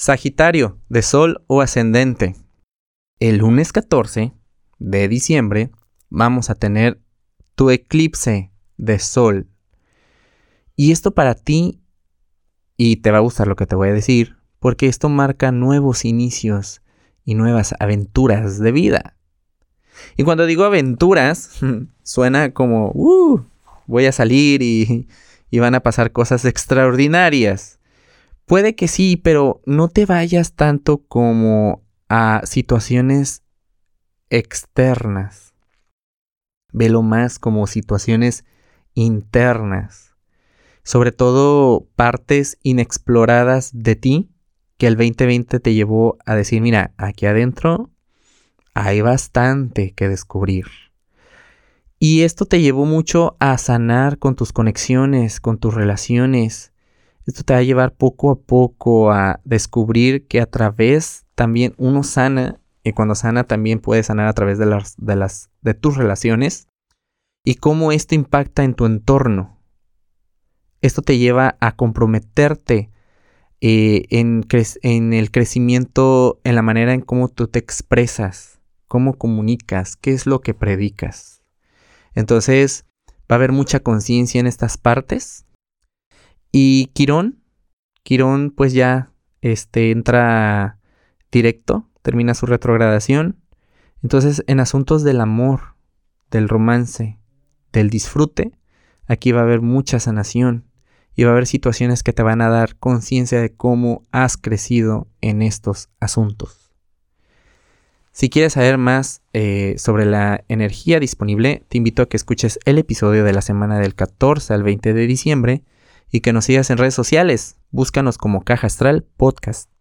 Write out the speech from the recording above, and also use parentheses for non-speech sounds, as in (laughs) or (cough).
Sagitario, de Sol o ascendente. El lunes 14 de diciembre vamos a tener tu eclipse de Sol. Y esto para ti, y te va a gustar lo que te voy a decir, porque esto marca nuevos inicios y nuevas aventuras de vida. Y cuando digo aventuras, (laughs) suena como, uh, voy a salir y, y van a pasar cosas extraordinarias. Puede que sí, pero no te vayas tanto como a situaciones externas. Velo más como situaciones internas. Sobre todo partes inexploradas de ti que el 2020 te llevó a decir, mira, aquí adentro hay bastante que descubrir. Y esto te llevó mucho a sanar con tus conexiones, con tus relaciones. Esto te va a llevar poco a poco a descubrir que a través también uno sana y cuando sana también puede sanar a través de las de tus relaciones y cómo esto impacta en tu entorno. Esto te lleva a comprometerte eh, en, en el crecimiento, en la manera en cómo tú te expresas, cómo comunicas, qué es lo que predicas. Entonces, va a haber mucha conciencia en estas partes. Y Quirón, Quirón pues ya este, entra directo, termina su retrogradación. Entonces, en asuntos del amor, del romance, del disfrute, aquí va a haber mucha sanación y va a haber situaciones que te van a dar conciencia de cómo has crecido en estos asuntos. Si quieres saber más eh, sobre la energía disponible, te invito a que escuches el episodio de la semana del 14 al 20 de diciembre y que nos sigas en redes sociales. Búscanos como Caja Astral Podcast.